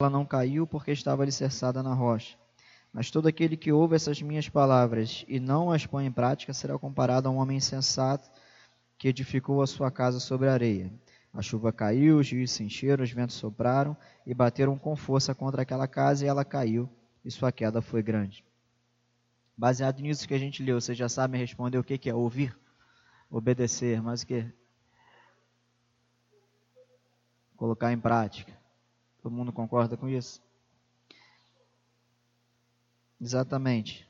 ela não caiu porque estava alicerçada na rocha. Mas todo aquele que ouve essas minhas palavras e não as põe em prática será comparado a um homem insensato que edificou a sua casa sobre a areia. A chuva caiu, os rios se encheram, os ventos sopraram e bateram com força contra aquela casa e ela caiu, e sua queda foi grande. Baseado nisso que a gente leu, vocês já sabem responder o que, que é ouvir, obedecer, mas o que? Colocar em prática. Todo mundo concorda com isso? Exatamente.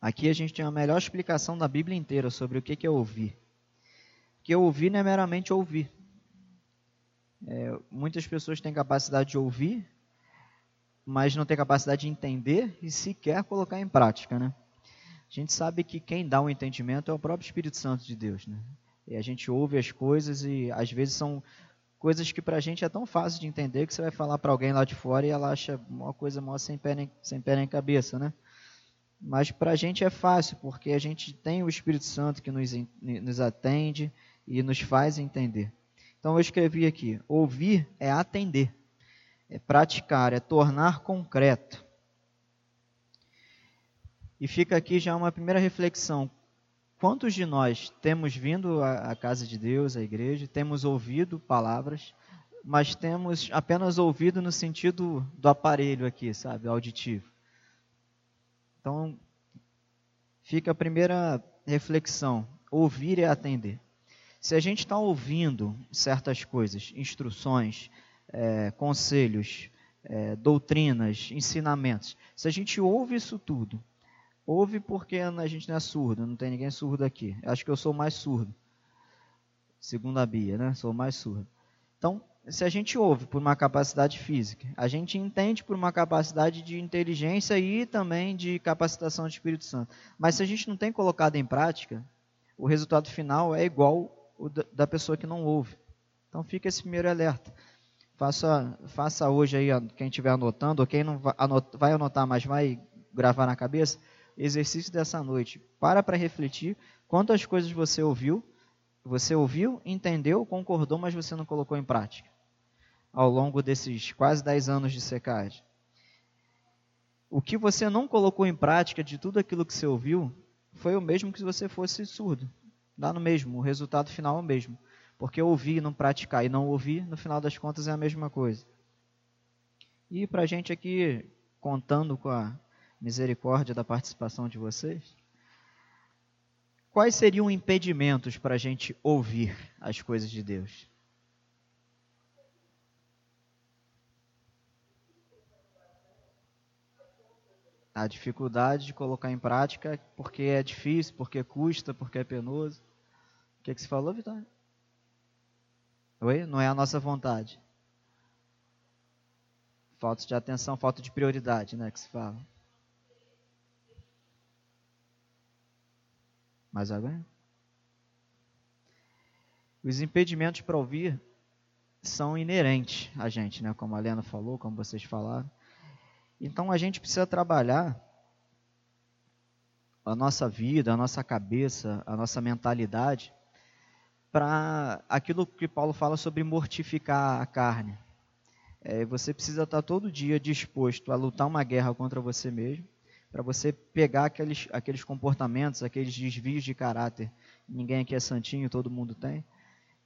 Aqui a gente tem a melhor explicação da Bíblia inteira sobre o que é ouvir. Porque ouvir não é meramente ouvir. É, muitas pessoas têm capacidade de ouvir, mas não têm capacidade de entender e sequer colocar em prática, né? A gente sabe que quem dá o um entendimento é o próprio Espírito Santo de Deus, né? E a gente ouve as coisas e às vezes são coisas que para a gente é tão fácil de entender que você vai falar para alguém lá de fora e ela acha uma coisa mó sem pé nem, sem pé nem cabeça, né? Mas para a gente é fácil, porque a gente tem o Espírito Santo que nos, nos atende e nos faz entender. Então eu escrevi aqui: ouvir é atender, é praticar, é tornar concreto. E fica aqui já uma primeira reflexão. Quantos de nós temos vindo à casa de Deus, à igreja, temos ouvido palavras, mas temos apenas ouvido no sentido do aparelho aqui, sabe, auditivo? Então, fica a primeira reflexão: ouvir é atender. Se a gente está ouvindo certas coisas, instruções, é, conselhos, é, doutrinas, ensinamentos, se a gente ouve isso tudo Ouve porque a gente não é surdo, não tem ninguém surdo aqui. Acho que eu sou mais surdo. Segundo a Bia, né? Sou mais surdo. Então, se a gente ouve por uma capacidade física, a gente entende por uma capacidade de inteligência e também de capacitação do Espírito Santo. Mas se a gente não tem colocado em prática, o resultado final é igual o da pessoa que não ouve. Então fica esse primeiro alerta. Faça, faça hoje aí, quem estiver anotando, ou quem não vai anotar, mas vai gravar na cabeça, exercício dessa noite. Para para refletir quantas coisas você ouviu, você ouviu, entendeu, concordou, mas você não colocou em prática ao longo desses quase 10 anos de secagem. O que você não colocou em prática de tudo aquilo que você ouviu foi o mesmo que se você fosse surdo. Dá no mesmo, o resultado final é o mesmo. Porque ouvir e não praticar e não ouvir, no final das contas, é a mesma coisa. E para a gente aqui, contando com a misericórdia da participação de vocês. Quais seriam impedimentos para a gente ouvir as coisas de Deus? A dificuldade de colocar em prática porque é difícil, porque custa, porque é penoso. O que, é que você falou, Vitória? Oi? Não é a nossa vontade. Falta de atenção, falta de prioridade, né, que se fala. Mais água? Os impedimentos para ouvir são inerentes a gente, né? como a Lena falou, como vocês falaram. Então a gente precisa trabalhar a nossa vida, a nossa cabeça, a nossa mentalidade para aquilo que Paulo fala sobre mortificar a carne. É, você precisa estar todo dia disposto a lutar uma guerra contra você mesmo para você pegar aqueles, aqueles comportamentos, aqueles desvios de caráter. Ninguém aqui é santinho, todo mundo tem.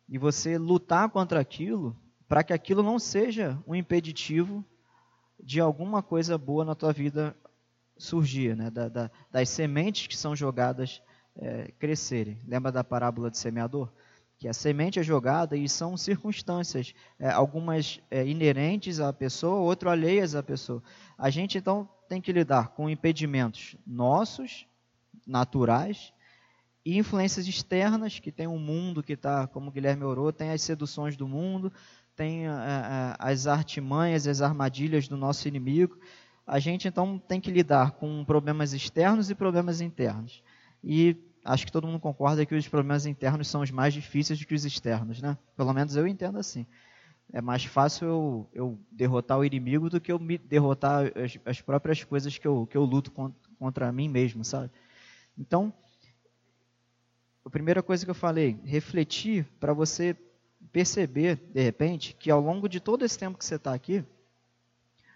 E você lutar contra aquilo, para que aquilo não seja um impeditivo de alguma coisa boa na tua vida surgir, né? Da, da, das sementes que são jogadas é, crescerem. Lembra da parábola do semeador? Que a semente é jogada e são circunstâncias, é, algumas é, inerentes à pessoa, outras alheias à pessoa. A gente então tem que lidar com impedimentos nossos, naturais, e influências externas, que tem um mundo que está, como Guilherme orou, tem as seduções do mundo, tem uh, as artimanhas, as armadilhas do nosso inimigo. A gente então tem que lidar com problemas externos e problemas internos. E acho que todo mundo concorda que os problemas internos são os mais difíceis do que os externos, né? Pelo menos eu entendo assim é mais fácil eu, eu derrotar o inimigo do que eu me derrotar as, as próprias coisas que eu, que eu luto contra, contra mim mesmo, sabe? Então, a primeira coisa que eu falei, refletir para você perceber, de repente, que ao longo de todo esse tempo que você está aqui,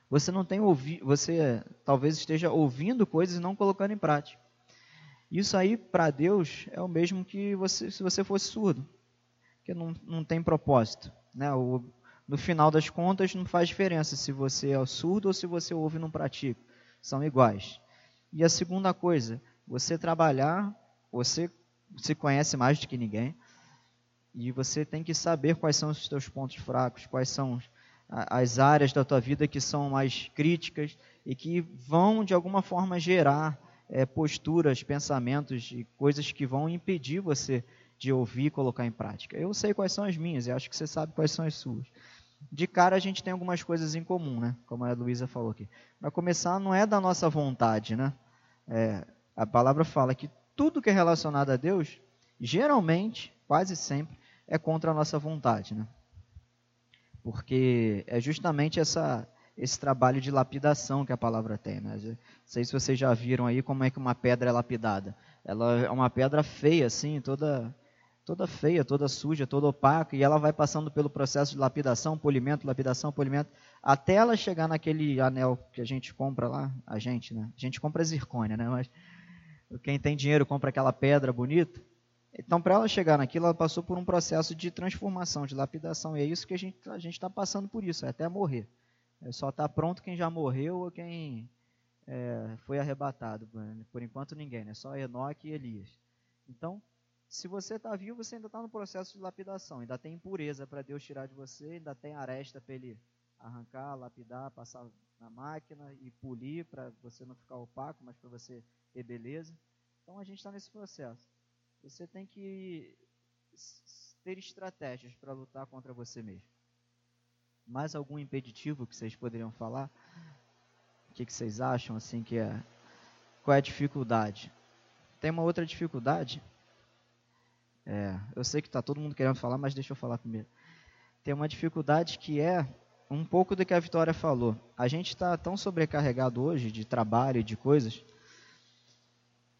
Você não tem ouvi, você talvez esteja ouvindo coisas e não colocando em prática. Isso aí para Deus é o mesmo que você, se você fosse surdo, que não, não tem propósito, né? O, no final das contas não faz diferença se você é surdo ou se você ouve e não pratica, são iguais. E a segunda coisa, você trabalhar, você se conhece mais do que ninguém, e você tem que saber quais são os seus pontos fracos, quais são as áreas da tua vida que são mais críticas e que vão de alguma forma gerar é, posturas, pensamentos e coisas que vão impedir você de ouvir e colocar em prática. Eu sei quais são as minhas e acho que você sabe quais são as suas. De cara a gente tem algumas coisas em comum, né? Como a Luísa falou aqui. Para começar, não é da nossa vontade, né? É, a palavra fala que tudo que é relacionado a Deus, geralmente, quase sempre, é contra a nossa vontade, né? Porque é justamente essa, esse trabalho de lapidação que a palavra tem. Né? Não sei se vocês já viram aí como é que uma pedra é lapidada. Ela é uma pedra feia, assim, toda, toda feia, toda suja, toda opaca, e ela vai passando pelo processo de lapidação, polimento, lapidação, polimento, até ela chegar naquele anel que a gente compra lá, a gente, né? A gente compra zircônia, né? Mas quem tem dinheiro compra aquela pedra bonita, então, para ela chegar naquilo, ela passou por um processo de transformação, de lapidação. E é isso que a gente a está passando por isso, é até morrer. É só está pronto quem já morreu ou quem é, foi arrebatado. Por enquanto, ninguém, né? Só Enoque e Elias. Então, se você está vivo, você ainda está no processo de lapidação. Ainda tem impureza para Deus tirar de você, ainda tem aresta para Ele arrancar, lapidar, passar na máquina e polir para você não ficar opaco, mas para você ter beleza. Então, a gente está nesse processo. Você tem que ter estratégias para lutar contra você mesmo. Mais algum impeditivo que vocês poderiam falar? O que, que vocês acham assim que é? Qual é a dificuldade? Tem uma outra dificuldade. É, eu sei que está todo mundo querendo falar, mas deixa eu falar primeiro. Tem uma dificuldade que é um pouco do que a Vitória falou. A gente está tão sobrecarregado hoje de trabalho e de coisas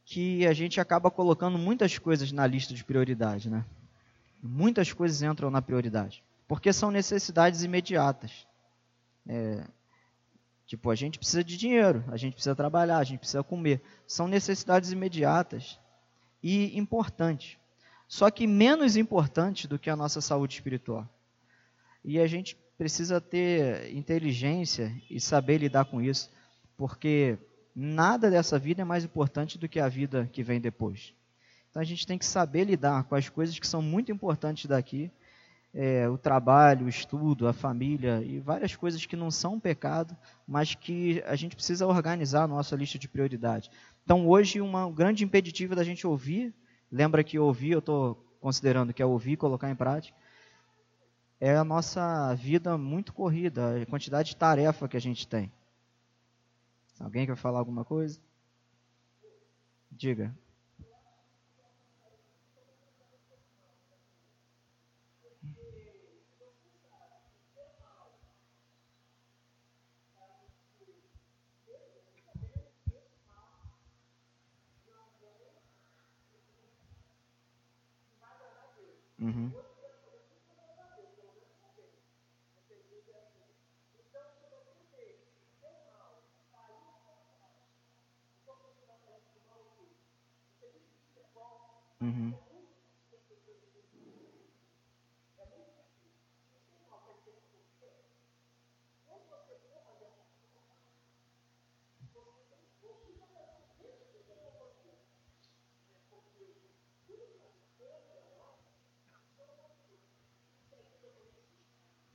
que a gente acaba colocando muitas coisas na lista de prioridade, né? Muitas coisas entram na prioridade, porque são necessidades imediatas. É, tipo, a gente precisa de dinheiro, a gente precisa trabalhar, a gente precisa comer. São necessidades imediatas e importantes. Só que menos importantes do que a nossa saúde espiritual. E a gente precisa ter inteligência e saber lidar com isso, porque nada dessa vida é mais importante do que a vida que vem depois. Então a gente tem que saber lidar com as coisas que são muito importantes daqui, é, o trabalho, o estudo, a família e várias coisas que não são pecado, mas que a gente precisa organizar a nossa lista de prioridade. Então hoje uma, um grande impeditivo da gente ouvir, lembra que ouvir, eu estou considerando que é ouvir e colocar em prática, é a nossa vida muito corrida, a quantidade de tarefa que a gente tem. Alguém quer falar alguma coisa? Diga. Uhum. Uhum.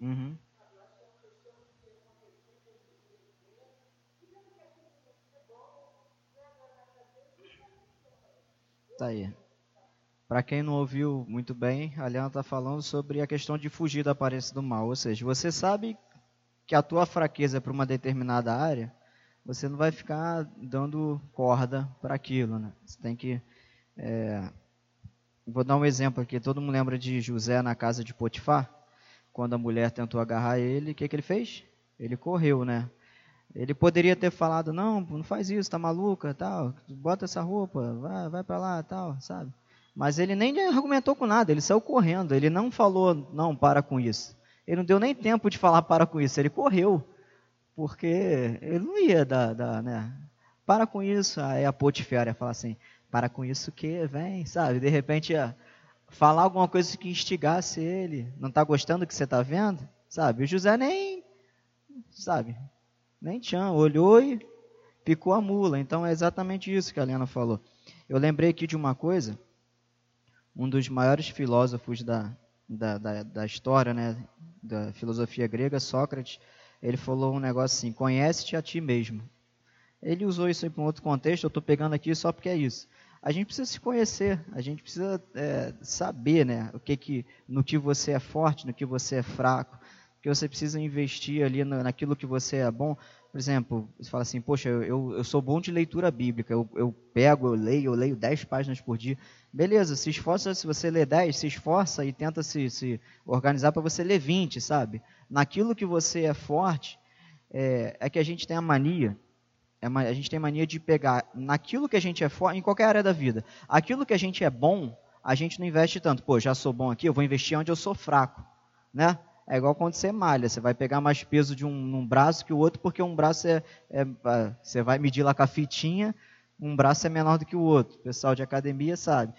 Uhum. Tá aí. Para quem não ouviu muito bem, a Liana está falando sobre a questão de fugir da aparência do mal. Ou seja, você sabe que a tua fraqueza é para uma determinada área, você não vai ficar dando corda para aquilo. Né? Você tem que. É... Vou dar um exemplo aqui. Todo mundo lembra de José na casa de Potifar? Quando a mulher tentou agarrar ele, o que, que ele fez? Ele correu, né? Ele poderia ter falado, não, não faz isso, tá maluca, tal, bota essa roupa, vai, vai para lá, tal, sabe? Mas ele nem argumentou com nada, ele saiu correndo, ele não falou, não, para com isso. Ele não deu nem tempo de falar para com isso, ele correu, porque ele não ia dar, dar né? Para com isso, aí a Potifera ia falar assim, para com isso que vem, sabe? De repente ia falar alguma coisa que instigasse ele, não está gostando do que você está vendo, sabe? O José nem, sabe? Nem tinha, olhou e picou a mula. Então é exatamente isso que a Helena falou. Eu lembrei aqui de uma coisa um dos maiores filósofos da, da, da, da, história, né, da filosofia grega, Sócrates, ele falou um negócio assim: conhece-te a ti mesmo. Ele usou isso para um outro contexto, eu estou pegando aqui só porque é isso. A gente precisa se conhecer, a gente precisa é, saber né, o que que, no que você é forte, no que você é fraco, que você precisa investir ali no, naquilo que você é bom. Por exemplo, você fala assim, poxa, eu, eu sou bom de leitura bíblica, eu, eu pego, eu leio, eu leio 10 páginas por dia. Beleza, se esforça, se você lê 10, se esforça e tenta se, se organizar para você ler 20, sabe? Naquilo que você é forte, é, é que a gente tem a mania, é a gente tem mania de pegar naquilo que a gente é forte, em qualquer área da vida, aquilo que a gente é bom, a gente não investe tanto. Pô, já sou bom aqui, eu vou investir onde eu sou fraco, né? É igual quando você malha, você vai pegar mais peso de um, braço que o outro, porque um braço é, é, é, Você vai medir lá com a fitinha, um braço é menor do que o outro. O pessoal de academia sabe.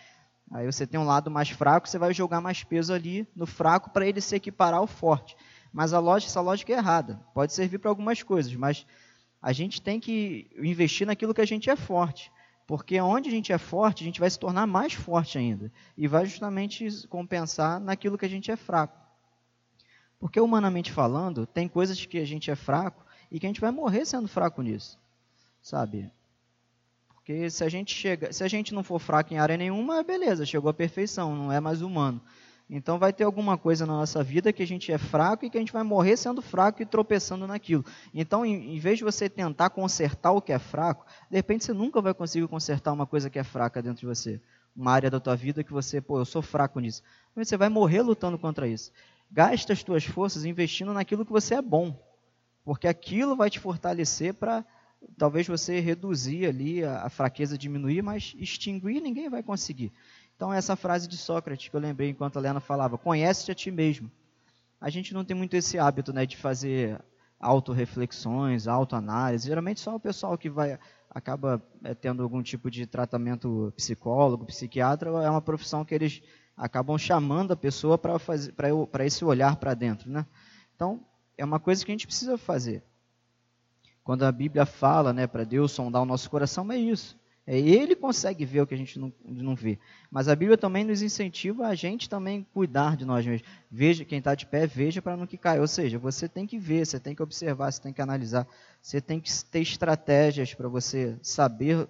Aí você tem um lado mais fraco, você vai jogar mais peso ali no fraco para ele se equiparar ao forte. Mas a lógica, essa lógica é errada. Pode servir para algumas coisas, mas a gente tem que investir naquilo que a gente é forte. Porque onde a gente é forte, a gente vai se tornar mais forte ainda. E vai justamente compensar naquilo que a gente é fraco. Porque, humanamente falando, tem coisas que a gente é fraco e que a gente vai morrer sendo fraco nisso. Sabe? Porque se a gente chega, se a gente não for fraco em área nenhuma, beleza, chegou à perfeição, não é mais humano. Então vai ter alguma coisa na nossa vida que a gente é fraco e que a gente vai morrer sendo fraco e tropeçando naquilo. Então, em, em, vez de você tentar consertar o que é fraco, de repente você nunca vai conseguir consertar uma coisa que é fraca dentro de você. Uma área da tua vida que você, pô, eu sou fraco nisso. Mas você vai morrer lutando contra isso. Gasta as tuas forças investindo naquilo que você é bom, porque aquilo vai te fortalecer para talvez você reduzir ali a, a, fraqueza, diminuir, mas extinguir ninguém vai conseguir. Então essa frase de Sócrates que eu lembrei enquanto a Helena falava, conhece-te a ti mesmo. A gente não tem muito esse hábito né, de fazer autorreflexões, autoanálise. Geralmente só o pessoal que vai acaba é, tendo algum tipo de tratamento psicólogo, psiquiatra, é uma profissão que eles acabam chamando a pessoa para esse olhar para dentro. Né? Então, é uma coisa que a gente precisa fazer. Quando a Bíblia fala né, para Deus sondar o nosso coração, é isso. É, ele consegue ver o que a gente não, não vê. Mas a Bíblia também nos incentiva a gente também cuidar de nós mesmos. Veja, quem está de pé, veja para não que caia. Ou seja, você tem que ver, você tem que observar, você tem que analisar, você tem que ter estratégias para você saber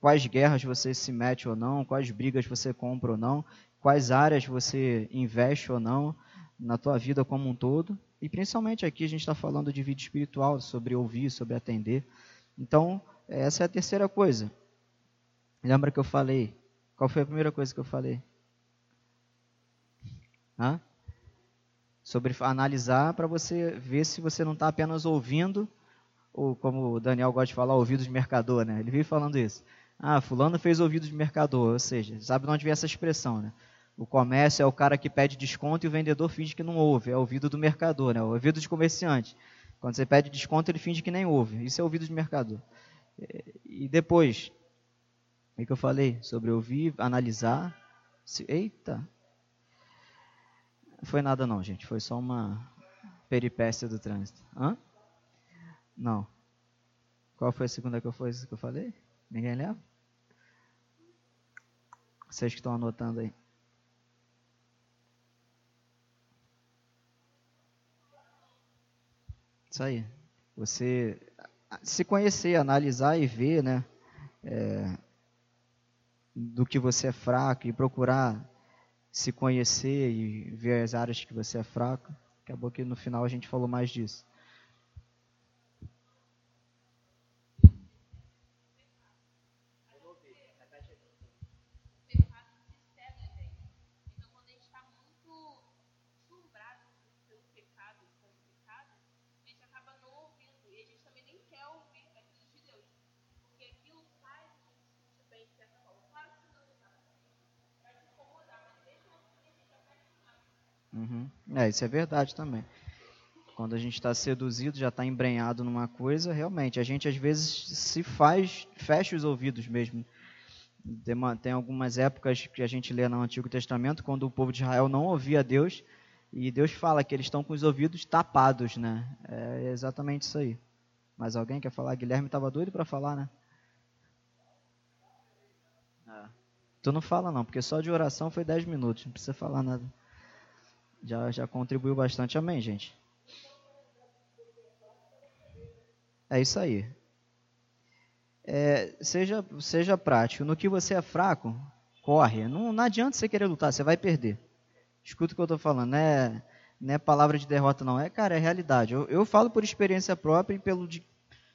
quais guerras você se mete ou não, quais brigas você compra ou não, quais áreas você investe ou não na tua vida como um todo. E principalmente aqui a gente está falando de vida espiritual, sobre ouvir, sobre atender. Então, essa é a terceira coisa. Lembra que eu falei? Qual foi a primeira coisa que eu falei? Hã? Sobre analisar para você ver se você não está apenas ouvindo, ou como o Daniel gosta de falar, ouvidos de mercador, né? Ele vive falando isso. Ah, fulano fez ouvidos de mercador, ou seja, sabe de onde vem essa expressão, né? O comércio é o cara que pede desconto e o vendedor finge que não ouve. É ouvido do mercador, né? o ouvido de comerciante. Quando você pede desconto, ele finge que nem ouve. Isso é ouvido de mercador. E depois, o que eu falei? Sobre ouvir, analisar. Eita! Não foi nada não, gente. Foi só uma peripécia do trânsito. Hã? Não. Qual foi a segunda que eu, foi, que eu falei? Ninguém lembra? Vocês que estão anotando aí. Isso aí. Você se conhecer, analisar e ver, né? É, do que você é fraco e procurar se conhecer e ver as áreas que você é fraco. Acabou que no final a gente falou mais disso. Uhum. É, isso é verdade também. Quando a gente está seduzido, já está embrenhado numa coisa, realmente, a gente às vezes se faz, fecha os ouvidos mesmo. Tem algumas épocas que a gente lê no Antigo Testamento, quando o povo de Israel não ouvia Deus, e Deus fala que eles estão com os ouvidos tapados, né? É exatamente isso aí. Mas alguém quer falar? Guilherme estava doido para falar, né? É. Tu não fala não, porque só de oração foi 10 minutos, não precisa falar nada já, já contribuiu bastante. Amém, gente? É isso aí. É, seja, seja prático. No que você é fraco, corre. Não, não adianta você querer lutar, você vai perder. Escuta o que eu estou falando. Não é, não é palavra de derrota, não. É, cara, é realidade. Eu, eu falo por experiência própria e pelo de,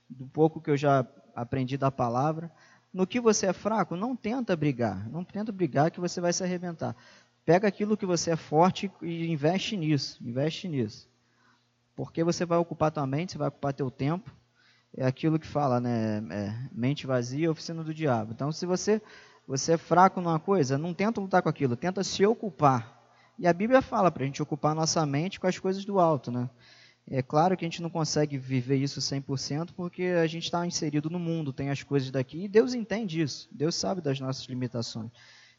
do pouco que eu já aprendi da palavra. No que você é fraco, não tenta brigar. Não tenta brigar que você vai se arrebentar. Pega aquilo que você é forte e investe nisso, investe nisso. Porque você vai ocupar tua mente, você vai ocupar teu tempo. É aquilo que fala, né? É, mente vazia, oficina do diabo. Então, se você você é fraco numa coisa, não tenta lutar com aquilo, tenta se ocupar. E a Bíblia fala para a gente ocupar nossa mente com as coisas do alto, né? É claro que a gente não consegue viver isso 100% porque a gente está inserido no mundo, tem as coisas daqui, e Deus entende isso, Deus sabe das nossas limitações.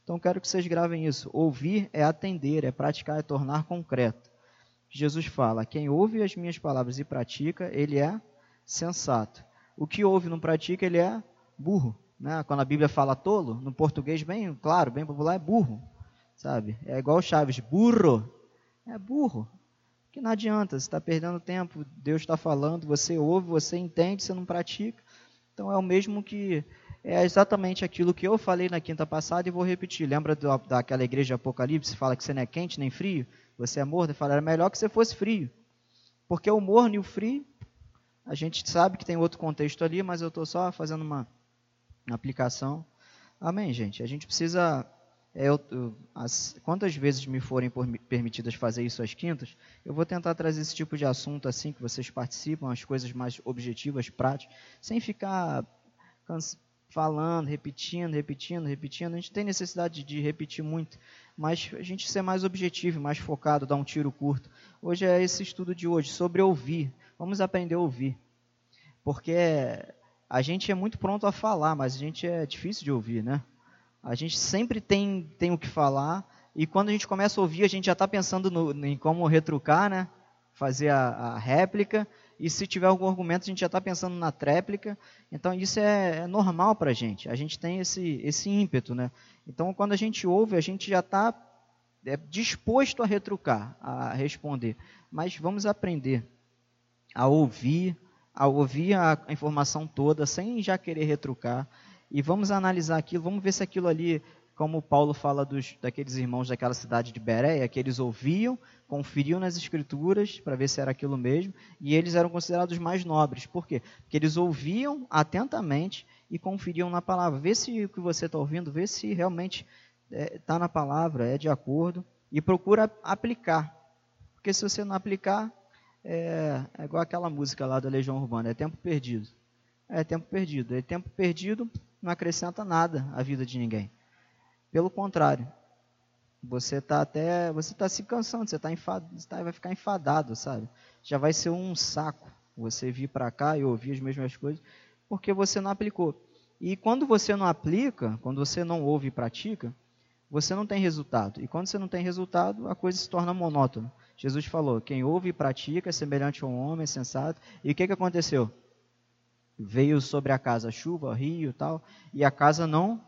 Então quero que vocês gravem isso. Ouvir é atender, é praticar, é tornar concreto. Jesus fala: quem ouve as minhas palavras e pratica, ele é sensato. O que ouve e não pratica, ele é burro. Né? Quando a Bíblia fala tolo, no português bem claro, bem popular, é burro. Sabe? É igual Chaves, burro. É burro. Que não adianta, você está perdendo tempo, Deus está falando, você ouve, você entende, você não pratica. Então é o mesmo que é exatamente aquilo que eu falei na quinta passada e vou repetir. Lembra do, daquela igreja de Apocalipse? Fala que você não é quente nem frio, você é morno. Fala, era melhor que você fosse frio. Porque o morno e o frio, a gente sabe que tem outro contexto ali, mas eu estou só fazendo uma, uma, aplicação. Amém, gente? A gente precisa. É, eu, eu, as, quantas vezes me forem por, permitidas fazer isso às quintas, eu vou tentar trazer esse tipo de assunto assim, que vocês participam, as coisas mais objetivas, práticas, sem ficar falando, repetindo, repetindo, repetindo. A gente tem necessidade de repetir muito, mas a gente ser mais objetivo, mais focado, dar um tiro curto. Hoje é esse estudo de hoje sobre ouvir. Vamos aprender a ouvir. Porque a gente é muito pronto a falar, mas a gente é difícil de ouvir, né? A gente sempre tem, tem o que falar, e quando a gente começa a ouvir, a gente já está pensando no, em como retrucar, né? Fazer a, a réplica, e se tiver algum argumento, a gente já está pensando na tréplica. Então, isso é, é normal para a gente. A gente tem esse, esse ímpeto. Né? Então, quando a gente ouve, a gente já está é, disposto a retrucar, a responder. Mas vamos aprender a ouvir, a ouvir a informação toda, sem já querer retrucar. E vamos analisar aquilo, vamos ver se aquilo ali como Paulo fala dos, daqueles irmãos daquela cidade de Bereia, que eles ouviam, conferiam nas escrituras para ver se era aquilo mesmo, e eles eram considerados mais nobres. Por quê? Porque eles ouviam atentamente e conferiam na palavra. Vê se o que você está ouvindo, vê se realmente está é, tá na palavra, é de acordo, e procura aplicar. Porque se você não aplicar, é, é igual aquela música lá da Legião Urbana, é tempo perdido. É tempo perdido. É tempo perdido, não acrescenta nada à vida de ninguém. Pelo contrário, você está até, você está se cansando, você está enfadado, tá, vai ficar enfadado, sabe? Já vai ser um saco você vir para cá e ouvir as mesmas coisas, porque você não aplicou. E quando você não aplica, quando você não ouve e pratica, você não tem resultado. E quando você não tem resultado, a coisa se torna monótona. Jesus falou: quem ouve e pratica é semelhante a um homem sensato. E o que, que aconteceu? Veio sobre a casa chuva, rio e tal, e a casa não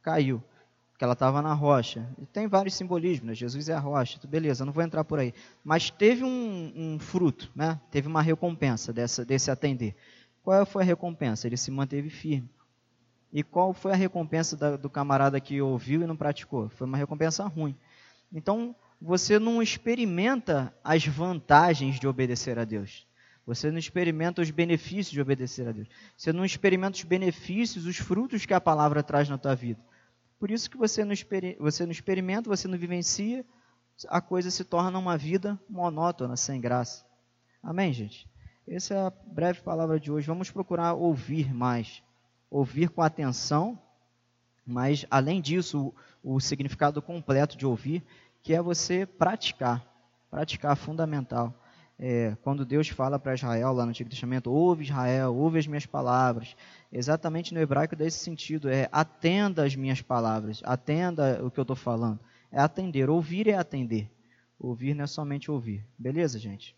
caiu porque ela estava na rocha. E tem vários simbolismos, né? Jesus é a rocha, beleza, não vou entrar por aí. Mas teve um, um fruto, né? teve uma recompensa dessa, desse atender. Qual foi a recompensa? Ele se manteve firme. E qual foi a recompensa da, do camarada que ouviu e não praticou? Foi uma recompensa ruim. Então, você não experimenta as vantagens de obedecer a Deus. Você não experimenta os benefícios de obedecer a Deus. Você não experimenta os benefícios, os frutos que a palavra traz na tua vida. Por isso que você não, você não experimenta, você não vivencia, a coisa se torna uma vida monótona, sem graça. Amém, gente? Essa é a breve palavra de hoje. Vamos procurar ouvir mais. Ouvir com atenção, mas além disso, o, o significado completo de ouvir, que é você praticar. Praticar fundamental. É, quando Deus fala para Israel lá no Antigo Testamento, ouve Israel, ouve as minhas palavras, exatamente no hebraico desse sentido, é atenda as minhas palavras, atenda o que eu estou falando. É atender, ouvir é atender. Ouvir não é somente ouvir. Beleza, gente?